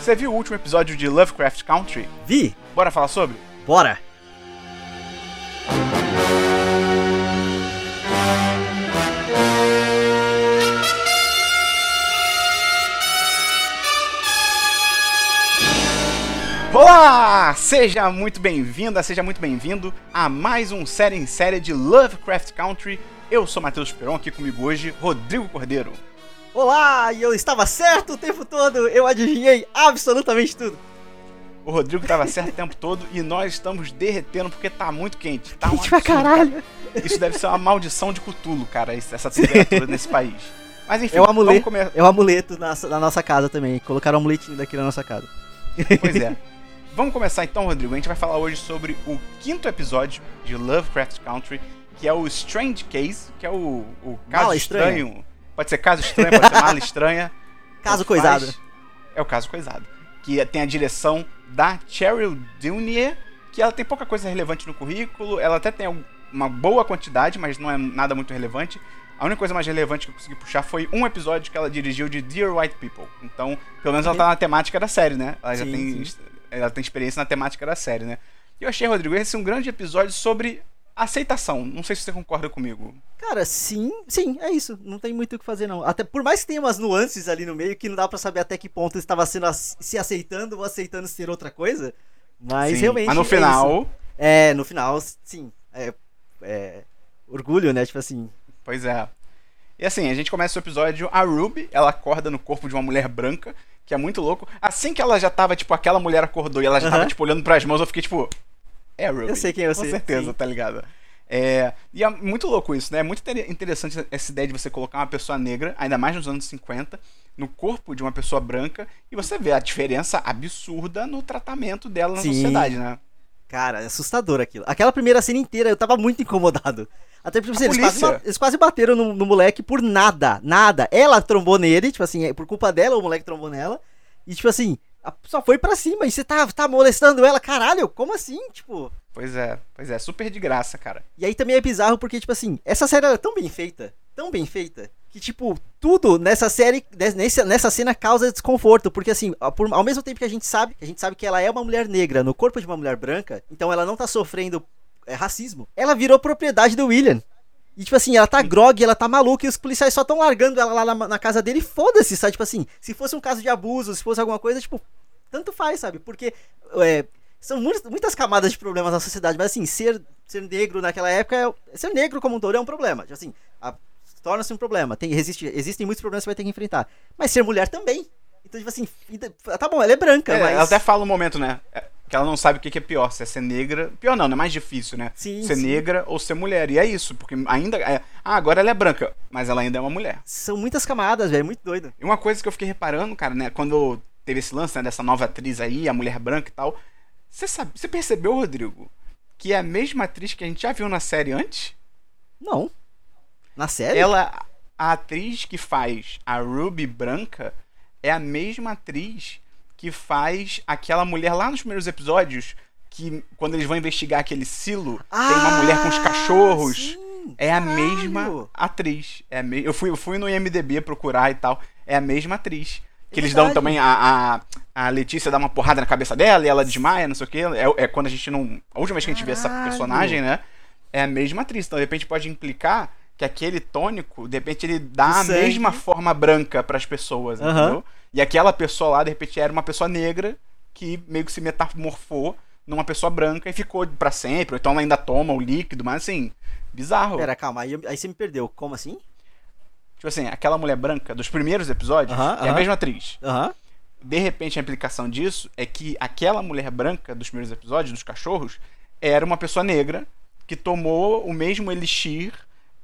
Você viu o último episódio de Lovecraft Country? Vi? Bora falar sobre? Bora! Olá! Seja muito bem-vinda, seja muito bem-vindo a mais um série em série de Lovecraft Country. Eu sou Matheus Peron, aqui comigo hoje, Rodrigo Cordeiro. Olá! E eu estava certo o tempo todo! Eu adivinhei absolutamente tudo! O Rodrigo estava certo o tempo todo e nós estamos derretendo porque tá muito quente. Tá um Quente pra absurdo, caralho! cara. Isso deve ser uma maldição de Cthulhu, cara, essa temperatura nesse país. Mas enfim, É o vamos amuleto, começar. é o amuleto na, na nossa casa também. Colocaram um amuletinho daqui na nossa casa. Pois é. Vamos começar então, Rodrigo. A gente vai falar hoje sobre o quinto episódio de Lovecraft Country, que é o Strange Case, que é o, o caso Mala estranho. estranha. Pode ser caso estranho, pode ser mala estranha. Caso coisado. faz. É o caso coisado. Que tem a direção da Cheryl Dunier, que ela tem pouca coisa relevante no currículo, ela até tem um- uma boa quantidade, mas não é nada muito relevante. A única coisa mais relevante que eu consegui puxar foi um episódio que ela dirigiu de Dear White People. Então, pelo menos ela tá na temática da série, né? Ela já Sim, tem, sim. ela tem experiência na temática da série, né? E eu achei, Rodrigo, esse um grande episódio sobre aceitação. Não sei se você concorda comigo. Cara, sim, sim, é isso. Não tem muito o que fazer, não. Até por mais que tenha umas nuances ali no meio que não dá pra saber até que ponto estava sendo se aceitando ou aceitando ser outra coisa. Mas Sim, realmente. Mas no é isso. final, É, no final, sim. É, é, orgulho, né? Tipo assim. Pois é. E assim, a gente começa o episódio, a Ruby, ela acorda no corpo de uma mulher branca, que é muito louco. Assim que ela já tava, tipo, aquela mulher acordou e ela já Aham. tava, tipo, olhando pras mãos, eu fiquei, tipo, é a Ruby. Eu sei quem eu Com sei, certeza, tá ligado? É, e é muito louco isso, né? É muito inter- interessante essa ideia de você colocar uma pessoa negra, ainda mais nos anos 50, no corpo de uma pessoa branca, e você vê a diferença absurda no tratamento dela na Sim. sociedade, né? Cara, é assustador aquilo. Aquela primeira cena inteira eu tava muito incomodado. Até porque tipo, assim, eles, quase, eles quase bateram no, no moleque por nada, nada. Ela trombou nele, tipo assim, é por culpa dela, o moleque trombou nela. E tipo assim, só foi pra cima. E você tá, tá molestando ela, caralho, como assim? Tipo. Pois é, pois é, super de graça, cara. E aí também é bizarro porque, tipo assim, essa série ela é tão bem feita, tão bem feita, que, tipo, tudo nessa série, nes- nessa, nessa cena causa desconforto. Porque, assim, ao mesmo tempo que a gente sabe, a gente sabe que ela é uma mulher negra no corpo de uma mulher branca, então ela não tá sofrendo é, racismo, ela virou propriedade do William. E, tipo assim, ela tá grog, ela tá maluca e os policiais só tão largando ela lá na, na casa dele e foda-se, sabe? Tipo assim, se fosse um caso de abuso, se fosse alguma coisa, tipo, tanto faz, sabe? Porque é, são muitas, camadas de problemas na sociedade, mas assim, ser, ser negro naquela época, é, ser negro como um todo é um problema. Tipo assim, torna-se um problema. Tem, existe, existem muitos problemas que você vai ter que enfrentar. Mas ser mulher também. Então, tipo assim, tá bom, ela é branca, É, mas. Ela até fala um momento, né? É, Que ela não sabe o que que é pior, se é ser negra. Pior não, é mais difícil, né? Sim, ser sim. negra ou ser mulher. E é isso, porque ainda. É... Ah, agora ela é branca, mas ela ainda é uma mulher. São muitas camadas, velho, muito doido. E uma coisa que eu fiquei reparando, cara, né? Quando teve esse lance né, dessa nova atriz aí, a mulher branca e tal. Você sabe, você percebeu, Rodrigo, que é a mesma atriz que a gente já viu na série antes? Não. Na série? Ela, a atriz que faz a Ruby branca, é a mesma atriz que faz aquela mulher lá nos primeiros episódios, que quando eles vão investigar aquele silo, tem uma mulher com os cachorros. Ah, sim, É a caralho. mesma atriz. É me... eu, fui, eu fui no IMDB procurar e tal. É a mesma atriz. Que eles dão também a, a, a Letícia dá uma porrada na cabeça dela e ela desmaia, não sei o quê. É, é quando a gente não. A última vez que a gente vê essa personagem, né? É a mesma atriz. Então, de repente, pode implicar que aquele tônico, de repente, ele dá a sangue. mesma forma branca pras pessoas, Aham. entendeu? E aquela pessoa lá, de repente, era uma pessoa negra que meio que se metamorfou numa pessoa branca e ficou pra sempre. Ou então ela ainda toma o líquido, mas assim, bizarro. Pera, calma, aí, aí você me perdeu. Como assim? Tipo assim, aquela mulher branca dos primeiros episódios Aham, é a aham. mesma atriz. Aham. De repente, a implicação disso é que aquela mulher branca dos primeiros episódios, dos cachorros, era uma pessoa negra que tomou o mesmo elixir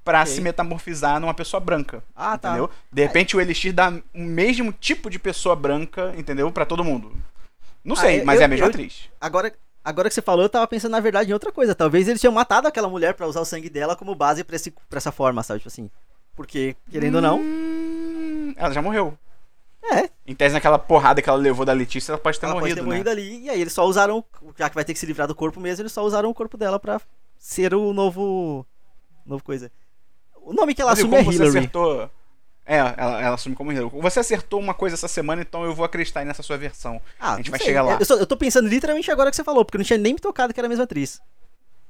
pra Ok. se metamorfizar numa pessoa branca. Ah, tá. entendeu? De repente, o elixir dá o mesmo tipo de pessoa branca, entendeu? Pra todo mundo. Não Ah, sei, eu- mas é a mesma eu- atriz. Agora, agora que você falou, eu tava pensando na verdade em outra coisa. Talvez eles tinham matado aquela mulher pra usar o sangue dela como base pra, esse, pra essa forma, sabe? Tipo assim. Porque, querendo ou não. Hum, ela já morreu. É, Em tese, naquela porrada que ela levou da Letícia, ela pode ter ela morrido, pode ter né? morrido ali. E aí eles só usaram. Já que vai ter que se livrar do corpo mesmo, eles só usaram o corpo dela pra ser o novo. Novo coisa. O nome que ela Rodrigo, assume é como você Hillary. acertou É, ela, ela assume como Hero. Você acertou uma coisa essa semana, então eu vou acreditar nessa sua versão. Ah, a gente vai sei. chegar lá. Eu, só- eu tô pensando literalmente agora que você falou, porque eu não tinha nem me tocado que era a mesma atriz.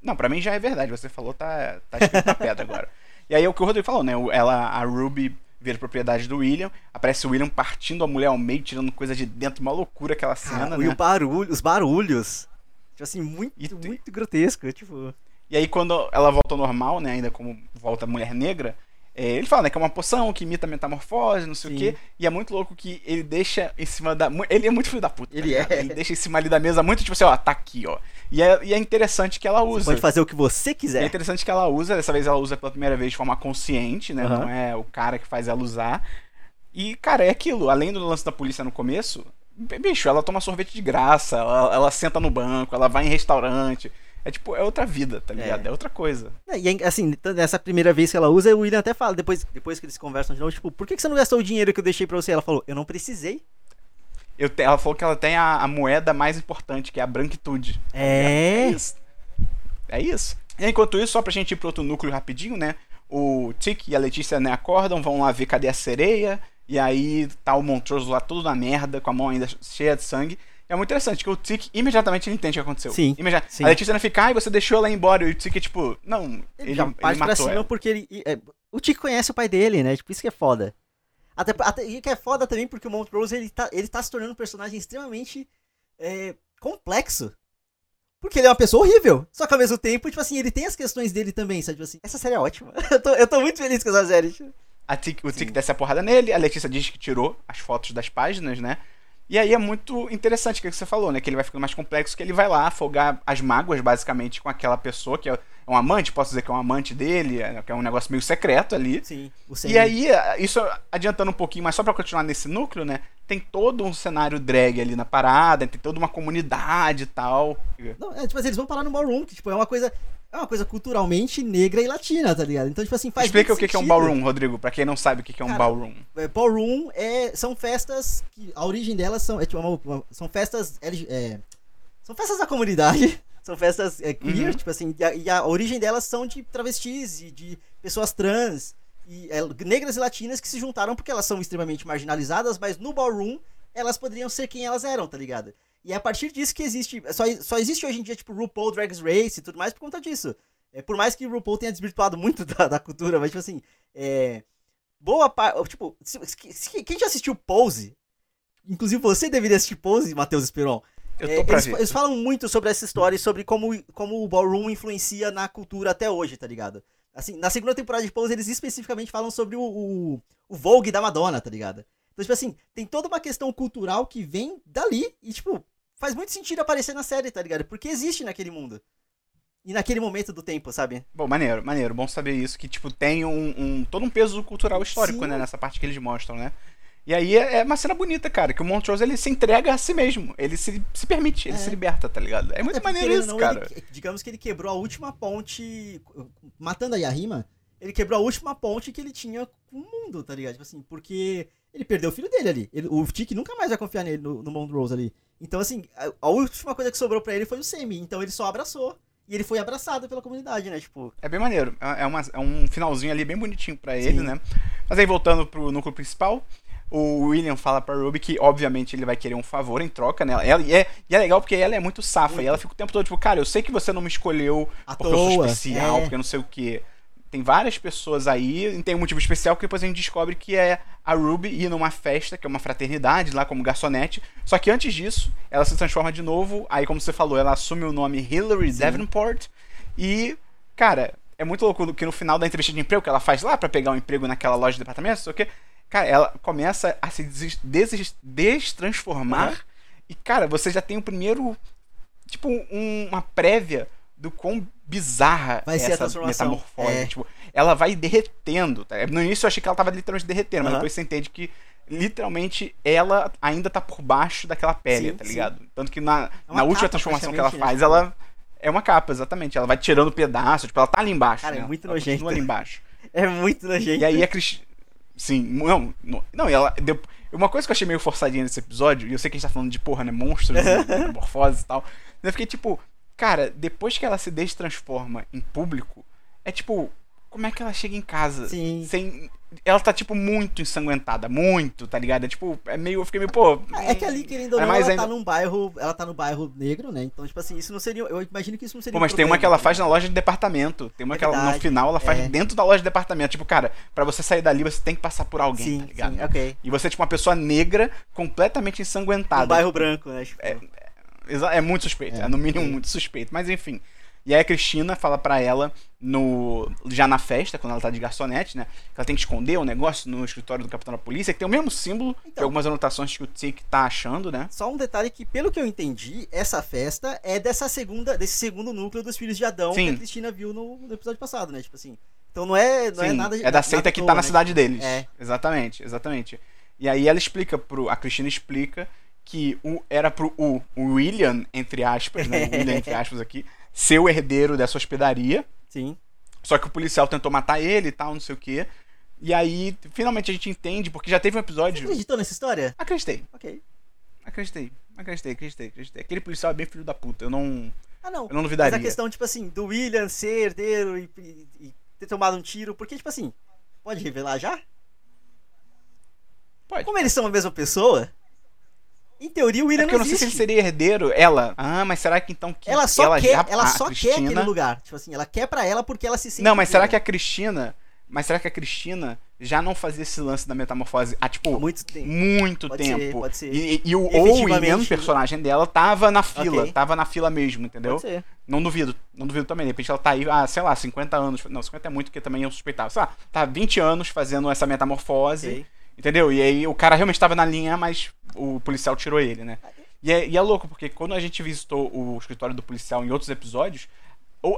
Não, pra mim já é verdade. Você falou, tá, tá escrito na pedra agora. E aí é o que o Rodrigo falou, né? Ela, a Ruby vira propriedade do William. Aparece o William partindo a mulher ao meio, tirando coisa de dentro. Uma loucura aquela cena, Ah, né? E o barulho, os barulhos. Tipo assim, muito, E tem- muito grotesco. Tipo. E aí quando ela volta ao normal, né? Ainda como volta a mulher negra. é, ele fala, né, que é uma poção que imita metamorfose, não sei o Sim. quê. E é muito louco que ele deixa em cima da. Ele é muito filho da puta. tá Ele ligado? é. Ele deixa em cima ali da mesa muito, tipo assim, ó, tá aqui, ó. E é, e é interessante que ela usa. Pode fazer o que você É quiser. interessante que ela usa, dessa vez ela usa pela primeira vez de forma consciente, né? Aham. Não é o cara que faz ela usar. E, cara, é aquilo. Além do lance da polícia no começo, bicho, ela toma sorvete de graça, ela, ela senta no banco, ela vai em restaurante. É tipo, é outra vida, tá ligado? É, outra coisa. É, E é, assim, nessa primeira vez que ela usa, o William até fala, depois, depois que eles conversam de novo, tipo, por que, você não gastou o dinheiro que eu deixei pra você? Ela falou, eu não precisei. Eu te- ela falou que ela tem a, a moeda mais importante, que é a branquitude. É. É isso. É isso. E enquanto isso, só pra gente ir pro outro núcleo rapidinho, né? O Tic e a Letícia né, acordam, vão lá ver cadê a sereia. E aí tá o Montrose lá todo na merda, com a mão ainda cheia de sangue. E é muito interessante que o Tic imediatamente ele entende o que aconteceu. Sim, Imedi- sim. A Letícia não fica, ai, você deixou ela ir embora. E o Tic é tipo, não, ele, Ele, já ele parte pra matou cima ela. porque ele. e, é, o Tico conhece o pai dele, né? Tipo, isso que é foda. Até, até e que é foda também porque o Montrose ele tá, ele tá se tornando um personagem extremamente é, complexo. Porque ele é uma pessoa horrível. Só que ao mesmo tempo, tipo assim, ele tem as questões dele também, sabe? Tipo assim, essa série é ótima. eu, tô, eu tô muito feliz com essa série. A Tic- o Tic desce a porrada nele, a Letícia diz que tirou as fotos das páginas, né? E aí é muito interessante o que você falou, né? Que ele vai ficando mais complexo, que ele vai lá afogar as mágoas, basicamente, com aquela pessoa que é um amante, posso dizer que é um amante dele, é- que é um negócio meio secreto ali. Sim. O E aí, isso adiantando um pouquinho, mas só pra continuar nesse núcleo, né? Tem todo um cenário drag ali na parada, tem toda uma comunidade e tal. Não, é, tipo assim, eles vão parar no ballroom, que tipo, é uma coisa. É uma coisa culturalmente negra e latina, tá ligado? Então, tipo assim, faz. Explica o que que é um sentido. ballroom, Rodrigo, pra quem não sabe o que é um Cara, ballroom. É, ballroom é, são festas que a origem delas são, é, tipo, uma- uma- são festas é, são festas da comunidade, são festas é, queer, Uhum. tipo assim, e a, e a origem delas são de travestis e de pessoas trans e é, negras e latinas que se juntaram porque elas são extremamente marginalizadas, mas no ballroom elas poderiam ser quem elas eram, tá ligado? E é a partir disso que existe, só, só existe hoje em dia tipo RuPaul Drag Race e tudo mais por conta disso. É, por mais que o RuPaul tenha desvirtuado muito da, da cultura, mas tipo assim, é, boa parte. Tipo, se- se- quem já assistiu Pose, inclusive você deveria assistir Pose, Matheus Esperon. Eu é, tô pra eles, eles falam muito sobre essa história e sobre como, como o ballroom influencia na cultura até hoje, tá ligado? Assim, na segunda temporada de Pose, eles especificamente falam sobre o, o, o Vogue da Madonna, tá ligado? Então, tipo assim, tem toda uma questão cultural que vem dali e, tipo, faz muito sentido aparecer na série, tá ligado? Porque existe naquele mundo. E naquele momento do tempo, sabe? Bom, maneiro, maneiro. Bom saber isso, que, tipo, tem um, um- todo um peso cultural histórico, Sim. né, nessa parte que eles mostram, né? E aí é, é uma cena bonita, cara, que o Montrose, ele se entrega a si mesmo. Ele se, se permite, ele É. se liberta, tá ligado? É muito É, maneiro isso, não, cara. ele- digamos que ele quebrou a última ponte. Matando a Yarima, ele quebrou a última ponte que ele tinha com o mundo, tá ligado? Tipo assim, porque ele perdeu o filho dele ali. Ele- o Tiki nunca mais vai confiar nele no, no Montrose ali. Então, assim, a, última coisa que sobrou pra ele foi o Semi. Então ele só abraçou. E ele foi abraçado pela comunidade, né? Tipo, É bem maneiro. É, é uma- é um finalzinho ali bem bonitinho pra ele, Sim. né? Mas aí, voltando pro núcleo principal, o William fala pra Ruby que, obviamente, ele vai querer um favor em troca, né? Ela, e, é, e é legal porque ela é muito safa. Muito. E ela fica o tempo todo, tipo, cara, eu sei que você não me escolheu à porque eu sou toa. especial, é. porque eu não sei o quê. Tem várias pessoas aí, e tem um motivo especial que depois a gente descobre que é a Ruby ir numa festa, que é uma fraternidade, lá como garçonete. Só que antes disso, ela se transforma de novo, aí como você falou, ela assume o nome Hillary Sim. Davenport. E, cara, é muito louco que no final da entrevista de emprego que ela faz lá pra pegar um emprego naquela loja de departamento, sei o quê, cara, ela começa a se des- deses- destransformar. Aham. E, cara, você já tem o primeiro. Tipo, um- uma prévia do quão bizarra Vai é essa metamorfose. É. Tipo, ela vai derretendo. tá? No início eu achei que ela tava literalmente derretendo, mas Aham. depois você entende que literalmente ela ainda tá por baixo daquela pele, Sim, tá sim. ligado? Tanto que na, É na última capa, transformação que ela praticamente, faz, né? ela. É uma capa, exatamente. Ela vai tirando pedaço, tipo, ela tá ali embaixo. Cara, é né? muito ela nojento. continua ali embaixo. É muito nojento. E aí a Cris. Sim, não, não, não, e ela. deu- Uma coisa que eu achei meio forçadinha nesse episódio, e eu sei que a gente tá falando de porra, né? Monstros, e metamorfoses e tal. Eu fiquei tipo, cara, depois que ela se destransforma em público, é tipo, como é que ela chega em casa Sim. sem ela tá, tipo, muito ensanguentada. Muito, tá ligado? É tipo, é meio. Eu fiquei meio, pô. É que ali, querendo ou É não, ela ainda- tá num bairro. Ela tá no bairro negro, né? Então, tipo assim, isso não seria. Eu imagino que isso não seria. Pô, um mas tem uma problema, que ela tá faz na loja de departamento. Tem uma É que ela, no final ela faz é. dentro da loja de departamento. Tipo, cara, pra você sair dali, você tem que passar por alguém, Sim, tá ligado? sim, ok. E você é tipo uma pessoa negra, completamente ensanguentada. Um bairro branco, né? Tipo, Exa- É muito suspeito, é, É, no mínimo sim. muito suspeito, mas enfim. E aí a Cristina fala pra ela, no já na festa, quando ela tá de garçonete, né? Que ela tem que esconder o negócio no escritório do capitão da polícia, que tem o mesmo símbolo Então. algumas anotações que o Tic tá achando, né? Só um detalhe que, pelo que eu entendi, essa festa é dessa segunda, desse segundo núcleo dos filhos de Adão Sim. que a Cristina viu no, no episódio passado, né? Tipo assim. Então não é, não é Sim, nada é da seita que à tá toa, na né? cidade deles. É. Exatamente, exatamente. E aí ela explica pro. A Cristina explica que o, era pro o, o William, entre aspas, né? O William, entre aspas aqui, ser o herdeiro dessa hospedaria. Sim. Só que o policial tentou matar ele e tal, não sei o quê. E aí, finalmente a gente entende, porque já teve um Você episódio. acreditou nessa história? Acreditei, Ok. acreditei, acreditei, acreditei, acreditei. Aquele policial é bem filho da puta, eu não, Ah, não. eu não Mas duvidaria. a questão, tipo assim, do William ser herdeiro e, e- e ter tomado um tiro, porque, tipo assim, pode revelar já? Pode. Como eles são a mesma pessoa, em teoria o É William porque eu não não sei se ele existe. seria herdeiro, ela. Ah, mas será que então que Ela só quer, já- ela só quer Cristina- aquele lugar. Tipo assim, ela quer pra ela porque ela se sente. Não, mas será que a Cristina. Mas será que a Cristina já não fazia esse lance da metamorfose há, tipo, muito tempo. muito Pode tempo? ser, pode ser. E, e o Owen, o personagem dela, tava na fila. Ok. Tava na fila mesmo, entendeu? Pode ser. Não duvido. Não duvido também. De repente ela tá aí, ah, sei lá, 50 anos. Não, 50 é muito, porque também eu suspeitava. Sei lá, tá 20 anos fazendo essa metamorfose. Ok. Entendeu? E aí o cara realmente tava na linha, mas o policial tirou ele, né? E é, e é louco, porque quando a gente visitou o escritório do policial em outros episódios,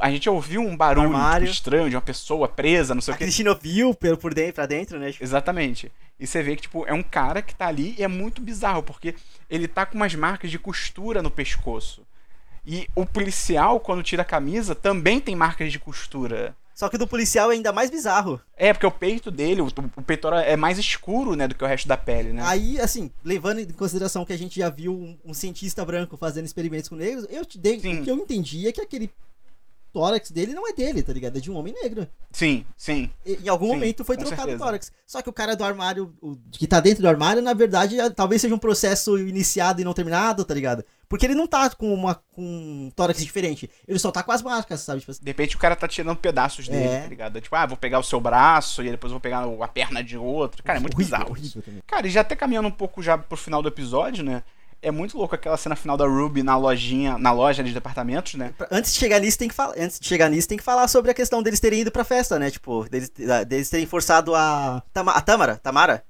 a gente ouviu um barulho tipo, estranho de uma pessoa presa, não sei A o que. Cristina viu por dentro, pra dentro, né? Tipo, Exatamente. E você vê que, tipo, é um cara que tá ali e é muito bizarro, porque ele tá com umas marcas de costura no pescoço. E o policial, quando tira a camisa, também tem marcas de costura. Só que o do policial é ainda mais bizarro. É, porque o peito dele, o, o peitoral é mais escuro, né, do que o resto da pele, né? Aí, assim, levando em consideração que a gente já viu um, um cientista branco fazendo experimentos com negros, eu te dei. Sim. O que eu entendi é que aquele tórax dele não é dele, tá ligado? É de um homem negro. Sim, sim. E- em algum Sim, momento foi trocado certeza. o tórax. Só que o cara do armário, o que tá dentro do armário, na verdade, é- talvez seja um processo iniciado e não terminado, tá ligado? Porque ele não tá com, uma, com um tórax diferente. Ele só tá com as marcas, sabe? Tipo assim, De repente o cara tá tirando pedaços dele, É. tá ligado? Tipo, ah, vou pegar o seu braço e depois vou pegar a perna de outro. Cara, é muito horrível, bizarro. horrível. Cara, e já até caminhando um pouco já pro final do episódio, né? É muito louco aquela cena final da Ruby na lojinha, na loja de departamentos, né? Antes de chegar nisso, tem que falar. Antes de chegar nisso, tem que falar sobre a questão deles terem ido pra festa, né? Tipo, deles, deles terem forçado a. Tama, a Tamara, Tamara?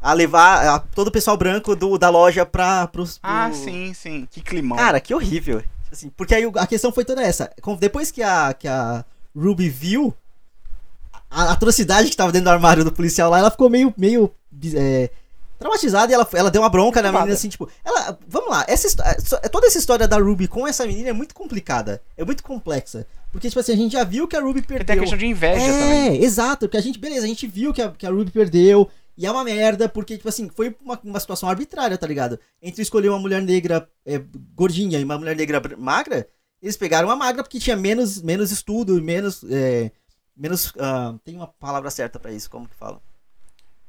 A levar a- todo o pessoal branco do, da loja pra. Pros, pro- Ah, sim, sim. Que climão. Cara, que horrível. Assim, porque aí a questão foi toda essa. Depois que a, que a Ruby viu a atrocidade que tava dentro do armário do policial lá, ela ficou meio, meio é, traumatizada e ela, ela deu uma bronca na menina, assim, tipo... Ela, vamos lá, essa, histó- so- toda essa história da Ruby com essa menina é muito complicada. É muito complexa. Porque, tipo assim, a gente já viu que a Ruby perdeu. tem a questão de inveja é, também. exato, porque a gente, beleza, a gente viu que a, que a Ruby perdeu, e é uma merda, porque, tipo assim, foi uma, uma situação arbitrária, tá ligado? Entre escolher uma mulher negra é, gordinha e uma mulher negra magra, eles pegaram a magra porque tinha menos, menos estudo, menos. é, menos. ah, tem uma palavra certa pra isso, como que fala?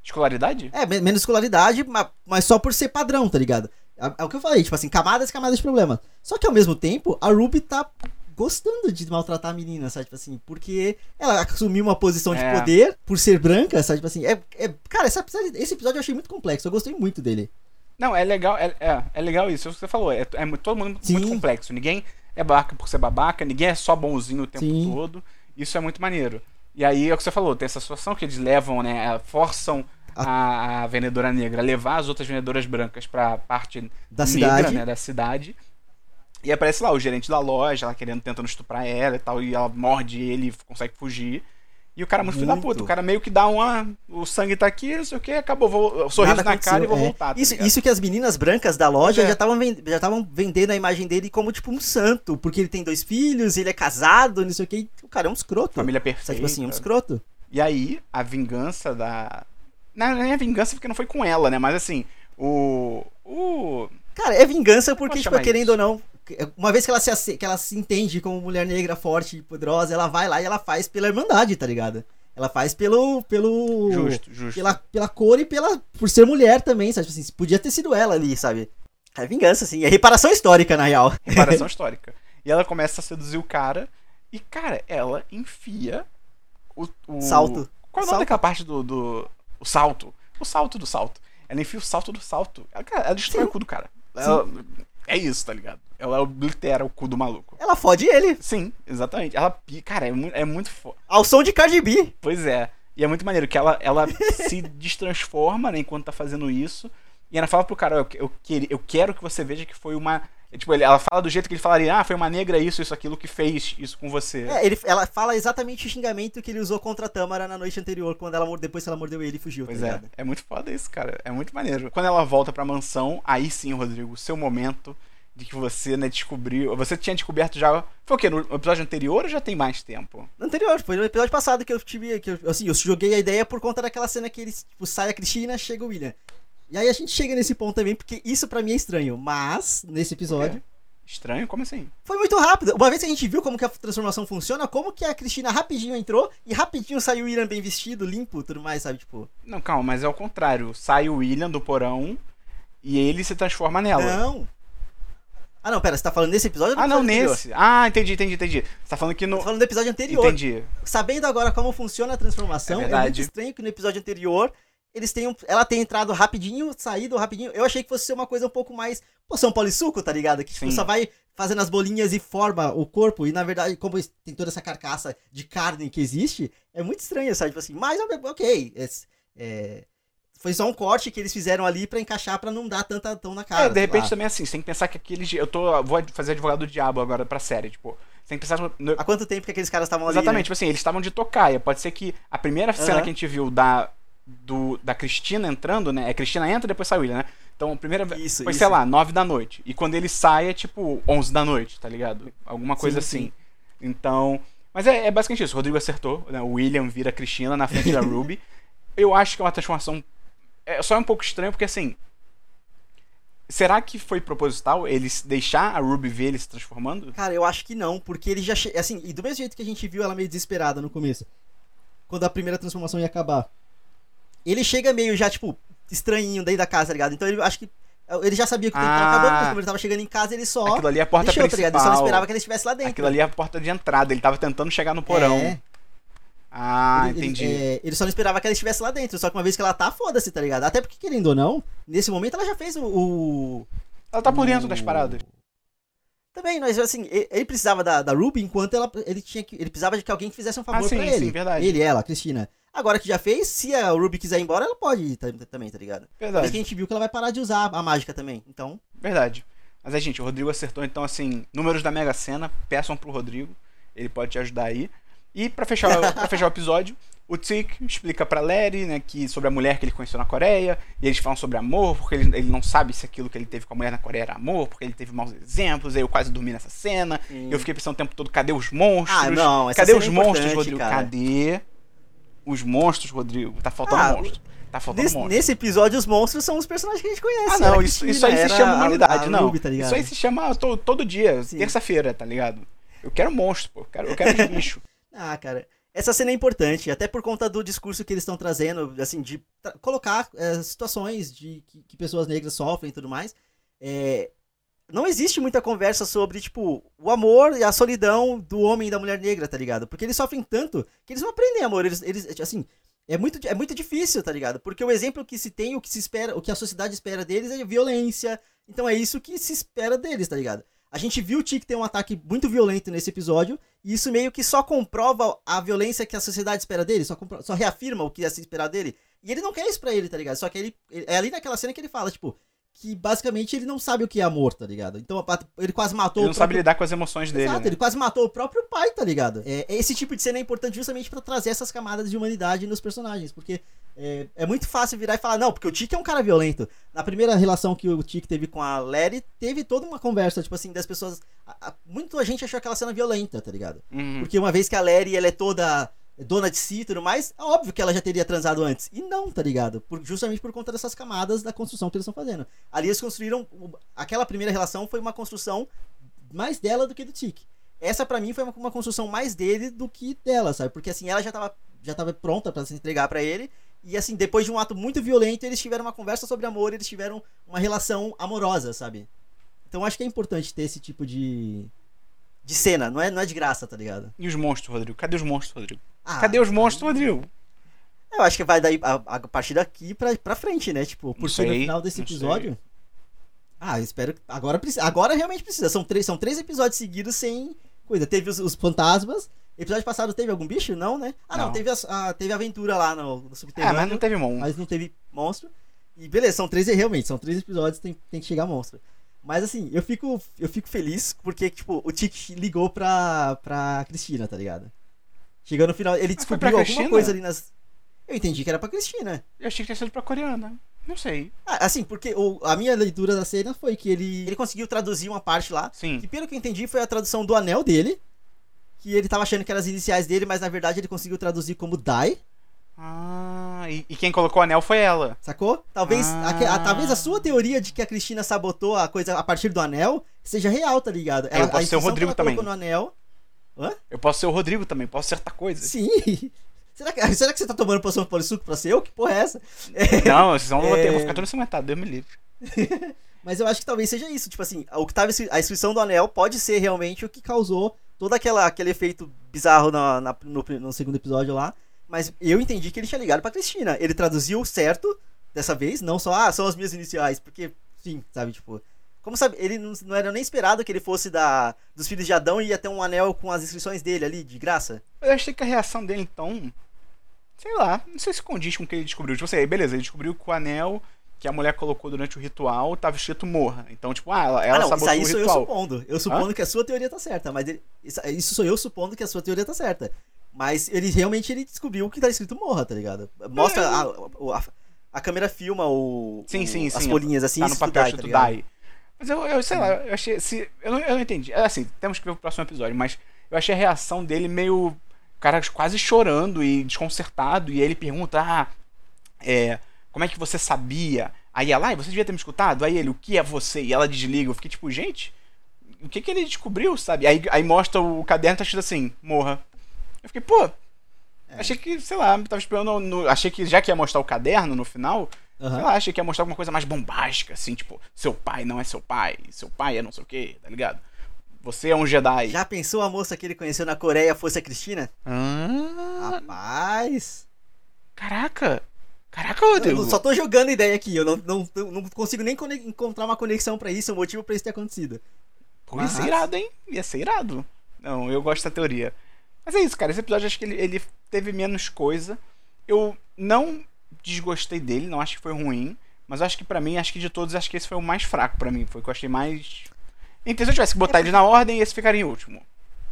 Escolaridade? É, men- menos escolaridade, ma- mas só por ser padrão, tá ligado? É, é o que eu falei, tipo assim, camadas e camadas de problema. Só que ao mesmo tempo, a Ruby tá gostando de maltratar a menina, sabe? Tipo assim, porque ela assumiu uma posição de É. poder por ser branca, sabe? Tipo assim, é, é- cara, essa- esse episódio eu achei muito complexo, eu gostei muito dele. Não, é legal, é, é, é legal isso. É o que você falou. É, é todo mundo Sim. muito complexo. Ninguém é babaca por ser babaca, ninguém é só bonzinho o tempo Sim. todo. Isso é muito maneiro. E aí é o que você falou, tem essa situação que eles levam, né? Forçam a, a vendedora negra a levar as outras vendedoras brancas pra parte Da negra, cidade. né? Da cidade. E aparece lá o gerente da loja, ela querendo, tentando estuprar ela e tal, e ela morde ele e consegue fugir. E o cara é muito, filho da Muito. puta. O cara meio que dá uma. O sangue tá aqui, não sei o que, acabou. Vou, sorriso Nada na cara e aconteceu, vou é. voltar. tá isso, ligado? isso que as meninas brancas da loja É. já estavam já vendendo a imagem dele como tipo um santo, porque ele tem dois filhos, ele é casado, não sei o que. O cara é um escroto. Família Sabe, perfeita. tipo assim, um escroto. E aí, a vingança da. Não, nem a vingança porque não foi com ela, né? Mas assim, o. O. Cara, é vingança porque, tipo, querendo isso. ou não, uma vez que ela, se, que ela se entende como mulher negra forte e poderosa, ela vai lá e ela faz pela irmandade, tá ligado? Ela faz pelo. pelo. Justo, justo. Pela, pela cor e pela. por ser mulher também, sabe? Tipo Assim, podia ter sido ela ali, sabe? É vingança, assim. É reparação histórica, na real. Reparação histórica. E ela começa a seduzir o cara. E, cara, ela enfia o. o... Salto. Qual é o nome Salto. daquela parte do, do. O salto. O salto do salto. Ela enfia o salto do salto. Ela, cara, ela destrói Sim. o cu do cara. Ela- é isso, tá ligado? Ela oblitera o cu do maluco. Ela fode ele. Sim, exatamente. Ela. Cara, é muito, é muito foda. Ao som de Cardi B. Pois é. E é muito maneiro que ela, ela se destransforma, né, enquanto tá fazendo isso. E ela fala pro cara, eu, eu, eu quero que você veja que foi uma. Tipo, ele- ela fala do jeito que ele falaria, ah, foi uma negra isso, isso, aquilo que fez isso com você. É, ele, ela fala exatamente o xingamento que ele usou contra a Tâmara na noite anterior, quando ela depois que ela mordeu ele e fugiu, Pois tá é, é muito foda isso, cara. É muito maneiro. Quando ela volta pra mansão, aí sim, Rodrigo, o seu momento de que você, né, descobriu. Você tinha descoberto já. Foi o quê? No episódio anterior ou já tem mais tempo? No anterior, foi no episódio passado que eu tive. Que eu, assim, eu joguei a ideia por conta daquela cena que eles, tipo, sai a Cristina, chega o William. E aí a gente chega nesse ponto também, porque isso pra mim é estranho. Mas, nesse episódio, Estranho? Como assim? foi muito rápido. Uma vez que a gente viu como que a transformação funciona, como que a Cristina rapidinho entrou e rapidinho saiu o William bem vestido, limpo, tudo mais, sabe? Tipo, Não, calma, mas é o contrário. Sai o William do porão e ele se transforma nela. não. Ah, não, pera, você tá falando nesse episódio ou Ah, não, episódio anterior? nesse. Ah, entendi, entendi, entendi. Você tá falando que Tô no. falando do episódio anterior. Entendi. Sabendo agora como funciona a transformação, É é, verdade. muito estranho que no episódio anterior eles tenham, ela tenha entrado rapidinho, saído rapidinho. Eu achei que fosse ser uma coisa um pouco mais poção polissuco, tá ligado? Que tipo, só vai fazendo as bolinhas e forma o corpo. E na verdade, como tem toda essa carcaça de carne que existe, é muito estranho, sabe? Tipo assim, mas ok. é- é, foi só um corte que eles fizeram ali pra encaixar pra não dar tanta tão na cara. é, de repente lá. também assim, você tem que pensar que aqueles. Eu tô. Vou fazer advogado do diabo agora pra série, tipo. Você tem que pensar. No, Há quanto tempo que aqueles caras estavam ali? exatamente, né? tipo assim, eles estavam de tocaia. Pode ser que a primeira cena que a gente viu da. Do, da Cristina entrando, né? É Cristina entra e depois sai o William, né? Então, a primeira vez. Isso, Foi, isso. sei lá, 9 da noite. E quando ele sai é tipo 11 da noite, tá ligado? Alguma coisa Sim, assim. sim. Então. Mas é, é basicamente isso. O Rodrigo acertou, né? O William vira a Cristina na frente da Ruby. Eu acho que é uma transformação. É só um pouco estranho, porque assim. Será que foi proposital eles deixar a Ruby ver ele se transformando? Cara, eu acho que não, porque ele já. Che... Assim, e do mesmo jeito que a gente viu ela meio desesperada no começo, quando a primeira transformação ia acabar, ele chega meio já, tipo, estranhinho daí da casa, tá ligado? Então ele acho que. Ele já sabia que o tempo tava Ah. acabando, mas como ele tava chegando em casa, ele só. Aquilo ali é a porta deixou, tá ligado? Ele só não principal. esperava que ele estivesse lá dentro. Aquilo ali é a porta de entrada. Ele tava tentando chegar no porão. É. Ah, Ele- entendi. Ele, é, ele só não esperava que ela estivesse lá dentro. Só que uma vez que ela tá, foda-se, tá ligado? Até porque, querendo ou não, nesse momento ela já fez o. o- Ela tá por dentro o- das paradas. Também, mas assim, ele, precisava da, da Ruby enquanto ela, ele tinha que. Ele precisava de que alguém fizesse um favor Ah, sim, pra ele. sim, verdade. Ele, ela, Cristina. Agora que já fez, se a Ruby quiser ir embora, ela pode ir tam- também, tá ligado? Mas que a Verdade. gente viu que ela vai parar de usar a mágica também. Então, Verdade. Mas é, gente, o Rodrigo acertou. Então, assim, números da Mega Sena, peçam pro Rodrigo. Ele pode te ajudar aí. E pra fechar, pra fechar o episódio, o Tik explica pra Larry, né, que sobre a mulher que ele conheceu na Coreia. E eles falam sobre amor, porque ele, ele não sabe se aquilo que ele teve com a mulher na Coreia era amor, porque ele teve maus exemplos. Aí eu quase dormi nessa cena. Sim. Eu fiquei pensando o tempo todo, cadê os monstros? Ah, não, essa cadê os é monstros, Rodrigo? cara. Cadê os monstros, Rodrigo? Tá faltando Ah, monstro. Tá faltando nesse, monstro. nesse episódio, os monstros são os personagens que a gente conhece. Ah, não, a isso, isso aí se chama a- humanidade, a não. Ruby, tá isso aí se chama to- todo dia, terça-feira, tá ligado? Eu quero monstro, pô. Eu quero, eu quero os bichos. Ah, cara. Essa cena é importante, até por conta do discurso que eles estão trazendo, assim, de colocar é, situações de que, que pessoas negras sofrem e tudo mais. É, não existe muita conversa sobre, tipo, o amor e a solidão do homem e da mulher negra, tá ligado? Porque eles sofrem tanto que eles não aprendem amor. Eles, eles assim, é muito, é muito difícil, tá ligado? Porque o exemplo que se tem, o que se espera, o que a sociedade espera deles é violência. Então é isso que se espera deles, tá ligado? A gente viu o Tic ter um ataque muito violento nesse episódio, e isso meio que só comprova a violência que a sociedade espera dele, só, só reafirma o que ia se esperar dele. E ele não quer isso pra ele, tá ligado? Só que ele, ele- é ali naquela cena que ele fala, tipo, que basicamente ele não sabe o que é amor, tá ligado? Então ele quase matou Ele não o sabe próprio lidar com as emoções dele, Exato, né? ele quase matou o próprio pai, tá ligado? É, esse tipo de cena é importante justamente pra trazer essas camadas de humanidade nos personagens, porque é, é muito fácil virar e falar, não, porque o Tiki é um cara violento. Na primeira relação que o Tiki teve com a Larry, teve toda uma conversa, tipo assim, das pessoas. a- a- muita gente achou aquela cena violenta, tá ligado? Uhum. Porque uma vez que a Larry ela é toda dona de si e tudo mais, é óbvio que ela já teria transado antes. E não, tá ligado? Por- justamente por conta dessas camadas da construção que eles estão fazendo. Ali eles construíram. Aquela primeira relação foi uma construção mais dela do que do Tiki. Essa pra mim foi uma, uma construção mais dele do que dela, sabe? Porque assim, ela já tava já tava pronta para se entregar para ele. E assim, depois de um ato muito violento, eles tiveram uma conversa sobre amor, eles tiveram uma relação amorosa, sabe? Então acho que é importante ter esse tipo de de cena, não é, não é de graça, tá ligado? E os monstros, Rodrigo? Cadê os monstros, Rodrigo? Ah, Cadê os monstros, Rodrigo? Eu acho que vai daí a, a partir daqui pra, pra frente, né? Tipo, sei, no final desse episódio. Ah, eu espero que. Agora, precisa- agora realmente precisa. São três, são três episódios seguidos sem coisa. Teve os, os fantasmas. Episódio passado teve algum bicho? Não, né? Ah, não, Não. teve, as- a, teve aventura lá no, no subterrâneo. mas não teve monstro. mas não teve monstro. E beleza, são três realmente, são três episódios, tem, tem que chegar monstro. Mas assim, eu fico, eu fico feliz porque, tipo, o Tiki ligou pra, pra Cristina, tá ligado? Chegando no final, ele foi descobriu alguma Cristina? coisa ali nas. Eu entendi que era pra Cristina. Eu achei que tinha sido pra coreana. Não sei. Ah, assim, porque o- a minha leitura da cena foi que ele, ele conseguiu traduzir uma parte lá. Sim. Que pelo que eu entendi foi a tradução do anel dele. Que ele tava achando que eram as iniciais dele, mas na verdade ele conseguiu traduzir como Dai. Ah, e, e quem colocou o anel foi ela. Sacou? Talvez, Ah. a, a- talvez a sua teoria de que a Cristina sabotou a coisa a partir do anel seja real, tá ligado? Eu posso a ser o Rodrigo ela também. no anel. Eu posso ser o Rodrigo também, posso acertar coisas. Sim. Será que, será que você tá tomando poção de polissuco pra ser eu? Que porra é essa? Não, eu vou, ter, É. vou ficar todo ensanguentado, Deus me livre. Mas eu acho que talvez seja isso. Tipo assim, o que tava a inscrição do anel pode ser realmente o que causou todo aquela, aquele efeito bizarro na, na- no, no segundo episódio lá. Mas eu entendi que ele tinha ligado pra Cristina. Ele traduziu certo dessa vez, não só, ah, são as minhas iniciais, porque, sim, sabe, tipo. Como sabe, ele não, não era nem esperado que ele fosse da, dos filhos de Adão e ia ter um anel com as inscrições dele ali, de graça. Eu achei que a reação dele, então. Sei lá, não sei se condiz com o que ele descobriu. Tipo assim, beleza, ele descobriu que o anel que a mulher colocou durante o ritual tava escrito morra. Então, tipo, ah, ela, ela ah, não, isso aí o sou eu ritual. supondo. Eu supondo que a sua teoria tá certa, mas ele- isso, isso sou eu supondo que a sua teoria tá certa. Mas ele realmente ele descobriu que tá escrito morra, tá ligado? Mostra a, a, a câmera filma o, Sim, o- sim, as sim. folhinhas assim, tá no papel ligado? Dai. Mas eu, eu sei lá, eu achei. Se, eu, não, eu não entendi. É assim, temos que ver o próximo episódio, mas eu achei a reação dele meio. O cara quase chorando e desconcertado. E ele pergunta: Ah, é, como é que você sabia? Aí ela, ah, você devia ter me escutado? Aí ele, o que é você? E ela desliga. Eu fiquei tipo, gente, o que que ele descobriu, sabe? Aí, aí mostra o caderno, tá escrito assim: morra. Eu fiquei, pô. É. Achei que, sei lá, tava esperando. no- achei que já que ia mostrar o caderno no final, Aham. Sei lá, achei que ia mostrar alguma coisa mais bombástica, assim, tipo, seu pai não é seu pai, seu pai é não sei o que, tá ligado? Você é um Jedi. Já pensou a moça que ele conheceu na Coreia fosse a Cristina? Ah, Rapaz! caraca! Caraca, Eu não- só tô jogando ideia aqui, eu não, não, não consigo nem encontrar uma conexão pra isso, um motivo pra isso ter acontecido. Pô, ia ser Mas- irado, hein? Ia ser irado. Não, eu gosto da teoria. Mas é isso, cara. Esse episódio acho que ele, ele teve menos coisa. Eu não desgostei dele, não acho que foi ruim. Mas eu acho que pra mim, acho que de todos, acho que esse foi o mais fraco pra mim. Foi o que eu achei mais. Então, se eu tivesse que botar eles na ordem, esse ficaria em último.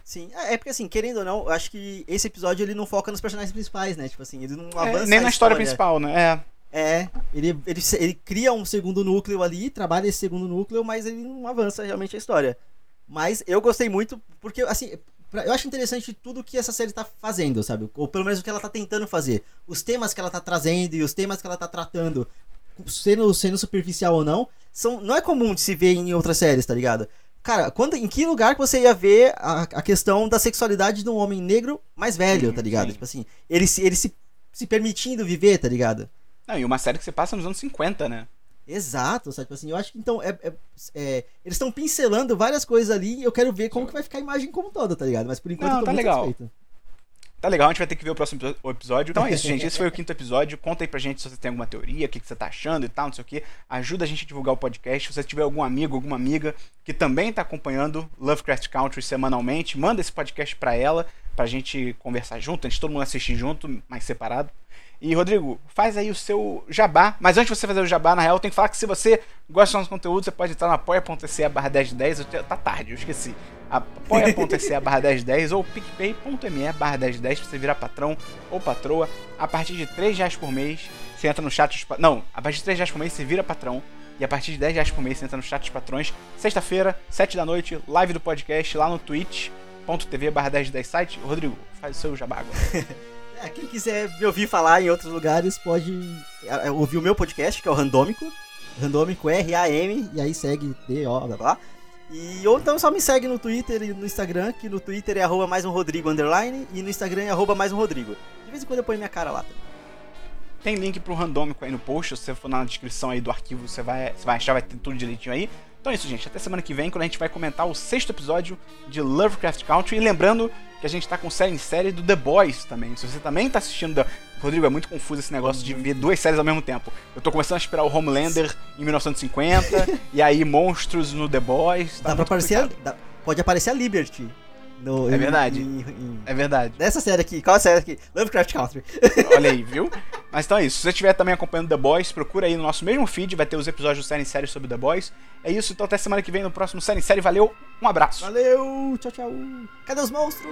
Sim, é é porque assim, querendo ou não, eu acho que esse episódio ele não foca nos personagens principais, né? Tipo assim, ele não É, avança nem a na história principal, né? É. É, ele, ele, ele cria um segundo núcleo ali, trabalha esse segundo núcleo, mas ele não avança realmente a história. Mas eu gostei muito, porque, assim, eu acho interessante tudo que essa série tá fazendo, sabe? Ou pelo menos o que ela tá tentando fazer. Os temas que ela tá trazendo e os temas que ela tá tratando, sendo, sendo superficial ou não, são, não é comum de se ver em outras séries, tá ligado? Cara, quando, em que lugar que você ia ver a, a questão da sexualidade de um homem negro mais velho, Sim, tá ligado? sim. Tipo assim, ele, se, ele se, se permitindo viver, tá ligado? Não, e uma série que você passa nos anos 50, né? Exato, sabe? Tipo assim, eu acho que então é, é- é, eles estão pincelando várias coisas ali e eu quero ver como que vai ficar a imagem como toda, tá ligado? Mas por enquanto Não, tá muito legal. satisfeito. Tá legal, a gente vai ter que ver o próximo episódio. Então é isso, gente. Esse foi o quinto episódio. Conta aí pra gente se você tem alguma teoria, o que, que você tá achando e tal, não sei o que. Ajuda a gente a divulgar o podcast. Se você tiver algum amigo, alguma amiga que também tá acompanhando Lovecraft Country semanalmente, manda esse podcast pra ela, pra gente conversar junto, a gente todo mundo assistir junto, mais separado. E, Rodrigo, faz aí o seu jabá. Mas antes de você fazer o jabá, na real, tem que falar que se você gosta do nosso conteúdo, você pode entrar no apoia.se barra 1010. Eu te- Tá tarde, eu esqueci. apoia.se barra 1010 ou picpay.me barra 1010 pra você virar patrão ou patroa. A partir de 3 reais por mês, você entra no chat dos Não, a partir de 3 reais por mês você vira patrão. E a partir de 10 reais por mês você entra no chat dos patrões. Sexta-feira, 7 da noite, live do podcast lá no twitch.tv barra 1010 site. Rodrigo, faz o seu jabá agora. É, quem quiser me ouvir falar em outros lugares pode é, é, ouvir o meu podcast, que é o Randômico. Randômico R-A-M, e aí segue D-O, blá blá. E ou então só me segue no Twitter e no Instagram, que no Twitter é arroba mais um Rodrigo underline e no Instagram é arroba mais um Rodrigo. De vez em quando eu ponho minha cara lá também. Tem link pro randômico aí no post, se você for na descrição aí do arquivo, você vai, você vai achar, vai ter tudo direitinho aí. Então é isso, gente. Até semana que vem, quando a gente vai comentar o sexto episódio de Lovecraft Country. E lembrando que a gente tá com série em série do The Boys também. Se você também tá assistindo. Rodrigo, é muito confuso esse negócio de ver duas séries ao mesmo tempo. Eu tô começando a esperar o Homelander em 1950, e aí monstros no The Boys. Tá Dá pra aparecer. a- dá- pode aparecer a Liberty. No, É verdade. em- em- É verdade. Nessa série aqui, qual a série aqui? Lovecraft Country. Olha aí, viu? Mas então é isso. Se você estiver também acompanhando The Boys, procura aí no nosso mesmo feed, vai ter os episódios do Série em Série sobre The Boys. É isso, então até semana que vem no próximo Série em Série. Valeu, um abraço. Valeu, tchau, tchau. Cadê os monstros?